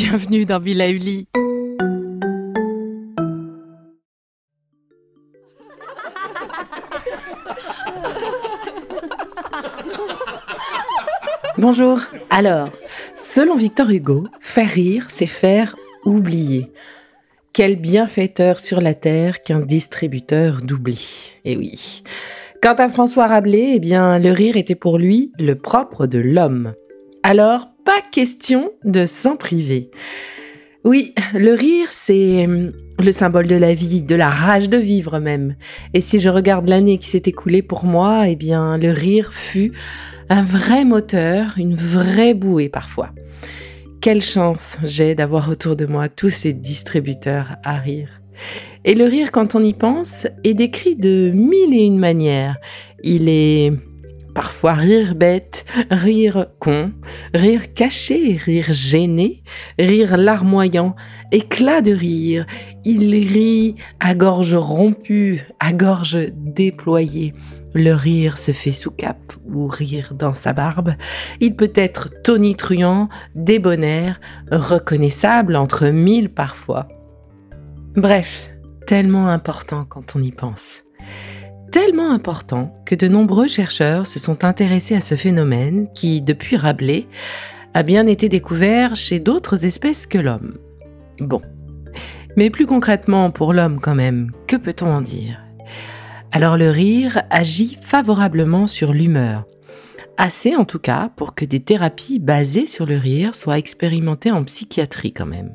Bienvenue dans Villa Uli. Bonjour. Alors, selon Victor Hugo, faire rire, c'est faire oublier. Quel bienfaiteur sur la terre qu'un distributeur d'oubli. Eh oui. Quant à François Rabelais, eh bien, le rire était pour lui le propre de l'homme. Alors, pas question de s'en priver. Oui, le rire, c'est hum, le symbole de la vie, de la rage de vivre même. Et si je regarde l'année qui s'est écoulée pour moi, eh bien, le rire fut un vrai moteur, une vraie bouée parfois. Quelle chance j'ai d'avoir autour de moi tous ces distributeurs à rire. Et le rire, quand on y pense, est décrit de mille et une manières. Il est parfois rire bête, rire con, rire caché, rire gêné, rire larmoyant, éclat de rire. Il rit à gorge rompue, à gorge déployée. Le rire se fait sous cap ou rire dans sa barbe. Il peut être tonitruant, débonnaire, reconnaissable entre mille parfois. Bref, tellement important quand on y pense. Tellement important que de nombreux chercheurs se sont intéressés à ce phénomène qui, depuis Rabelais, a bien été découvert chez d'autres espèces que l'homme. Bon. Mais plus concrètement pour l'homme quand même, que peut-on en dire? Alors le rire agit favorablement sur l'humeur. Assez en tout cas pour que des thérapies basées sur le rire soient expérimentées en psychiatrie quand même.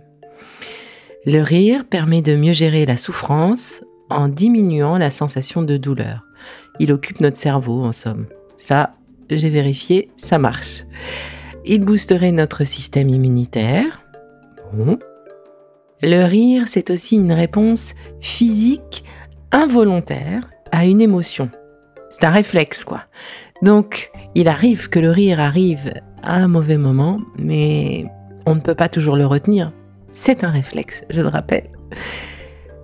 Le rire permet de mieux gérer la souffrance en diminuant la sensation de douleur. Il occupe notre cerveau en somme. Ça, j'ai vérifié, ça marche. Il boosterait notre système immunitaire. Bon. Le rire, c'est aussi une réponse physique involontaire à une émotion. C'est un réflexe, quoi. Donc, il arrive que le rire arrive à un mauvais moment, mais on ne peut pas toujours le retenir. C'est un réflexe, je le rappelle.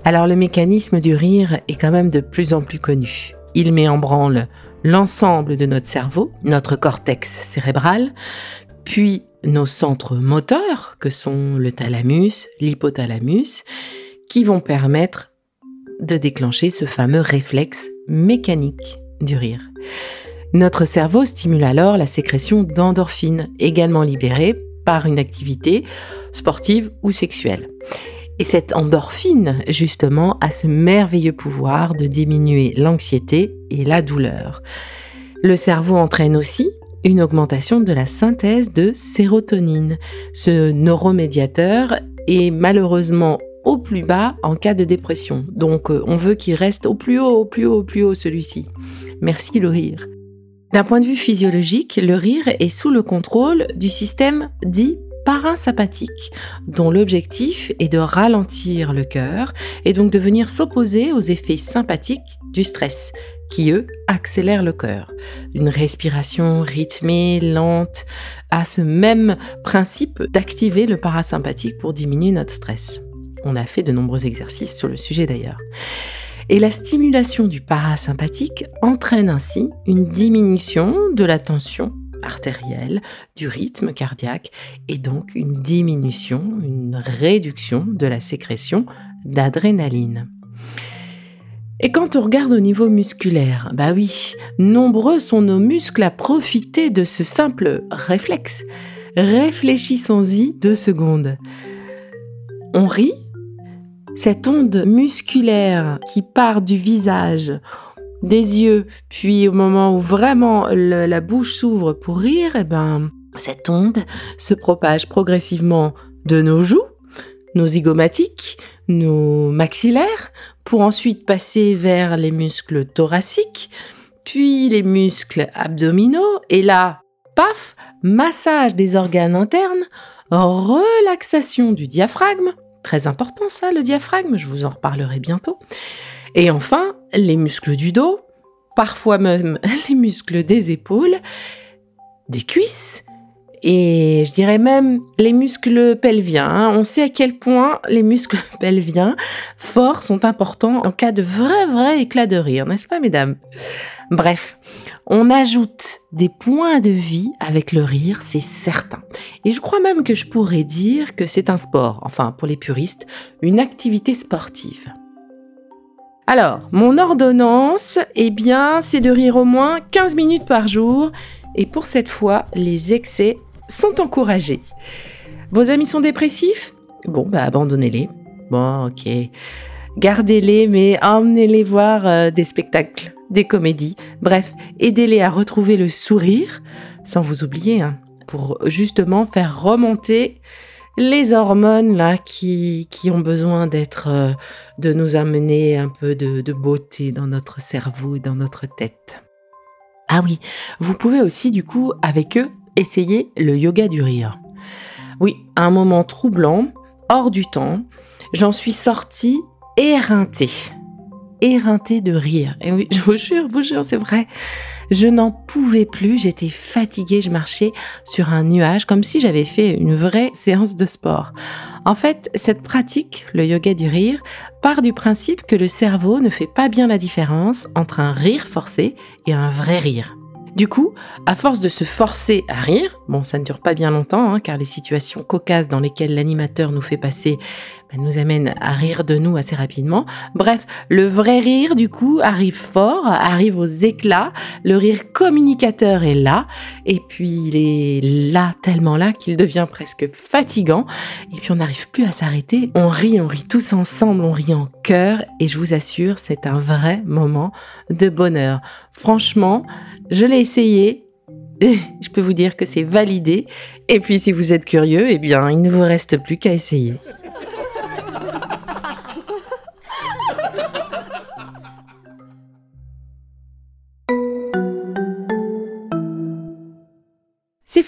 Alors le mécanisme du rire est quand même de plus en plus connu. Il met en branle l'ensemble de notre cerveau, notre cortex cérébral, puis nos centres moteurs, que sont le thalamus, l'hypothalamus, qui vont permettre de déclencher ce fameux réflexe mécanique du rire. Notre cerveau stimule alors la sécrétion d'endorphines, également libérées par une activité sportive ou sexuelle. Et cette endorphine, justement, a ce merveilleux pouvoir de diminuer l'anxiété et la douleur. Le cerveau entraîne aussi une augmentation de la synthèse de sérotonine. Ce neuromédiateur est malheureusement au plus bas en cas de dépression. Donc euh, on veut qu'il reste au plus haut, au plus haut, au plus haut celui-ci. Merci le rire. D'un point de vue physiologique, le rire est sous le contrôle du système dit parasympathique, dont l'objectif est de ralentir le cœur et donc de venir s'opposer aux effets sympathiques du stress, qui eux accélèrent le cœur. Une respiration rythmée, lente, a ce même principe d'activer le parasympathique pour diminuer notre stress. On a fait de nombreux exercices sur le sujet d'ailleurs. Et la stimulation du parasympathique entraîne ainsi une diminution de la tension artérielle, du rythme cardiaque et donc une diminution, une réduction de la sécrétion d'adrénaline. Et quand on regarde au niveau musculaire, bah oui, nombreux sont nos muscles à profiter de ce simple réflexe. Réfléchissons-y deux secondes on rit, cette onde musculaire qui part du visage, des yeux, puis au moment où vraiment la bouche s'ouvre pour rire, eh ben, cette onde se propage progressivement de nos joues, nos zygomatiques, nos maxillaires, pour ensuite passer vers les muscles thoraciques, puis les muscles abdominaux, et là, paf, massage des organes internes, relaxation du diaphragme, très important ça, le diaphragme, je vous en reparlerai bientôt, et enfin, les muscles du dos, parfois même les muscles des épaules, des cuisses, et je dirais même les muscles pelviens. Hein. On sait à quel point les muscles pelviens forts sont importants en cas de vrai, vrai éclat de rire, n'est-ce pas, mesdames? Bref, on ajoute des points de vie avec le rire, c'est certain. Et je crois même que je pourrais dire que c'est un sport, enfin pour les puristes, une activité sportive. Alors, mon ordonnance, eh bien, c'est de rire au moins 15 minutes par jour. Et pour cette fois, les excès sont encouragés. Vos amis sont dépressifs? Bon, bah abandonnez-les. Bon, ok. Gardez-les, mais emmenez-les voir euh, des spectacles, des comédies. Bref, aidez-les à retrouver le sourire, sans vous oublier, hein, pour justement faire remonter les hormones là qui, qui ont besoin d'être, euh, de nous amener un peu de, beauté dans notre cerveau et dans notre tête. Ah oui, vous pouvez aussi du coup avec eux essayer le yoga du rire. Oui, un moment troublant, hors du temps, j'en suis sortie éreintée. Éreintée de rire. Et oui, je vous jure, vous jure, c'est vrai. Je n'en pouvais plus, j'étais fatiguée, je marchais sur un nuage comme si j'avais fait une vraie séance de sport. En fait, cette pratique, le yoga du rire, part du principe que le cerveau ne fait pas bien la différence entre un rire forcé et un vrai rire. Du coup, à force de se forcer à rire, bon, ça ne dure pas bien longtemps, hein, car les situations cocasses dans lesquelles l'animateur nous fait passer ben, nous amènent à rire de nous assez rapidement. Bref, le vrai rire, du coup, arrive fort, arrive aux éclats. Le rire communicateur est là, et puis il est là, tellement là, qu'il devient presque fatigant. Et puis on n'arrive plus à s'arrêter. On rit, on rit tous ensemble, on rit en et je vous assure, c'est un vrai moment de bonheur. Franchement, je l'ai essayé. Je peux vous dire que c'est validé. Et puis si vous êtes curieux, eh bien, il ne vous reste plus qu'à essayer.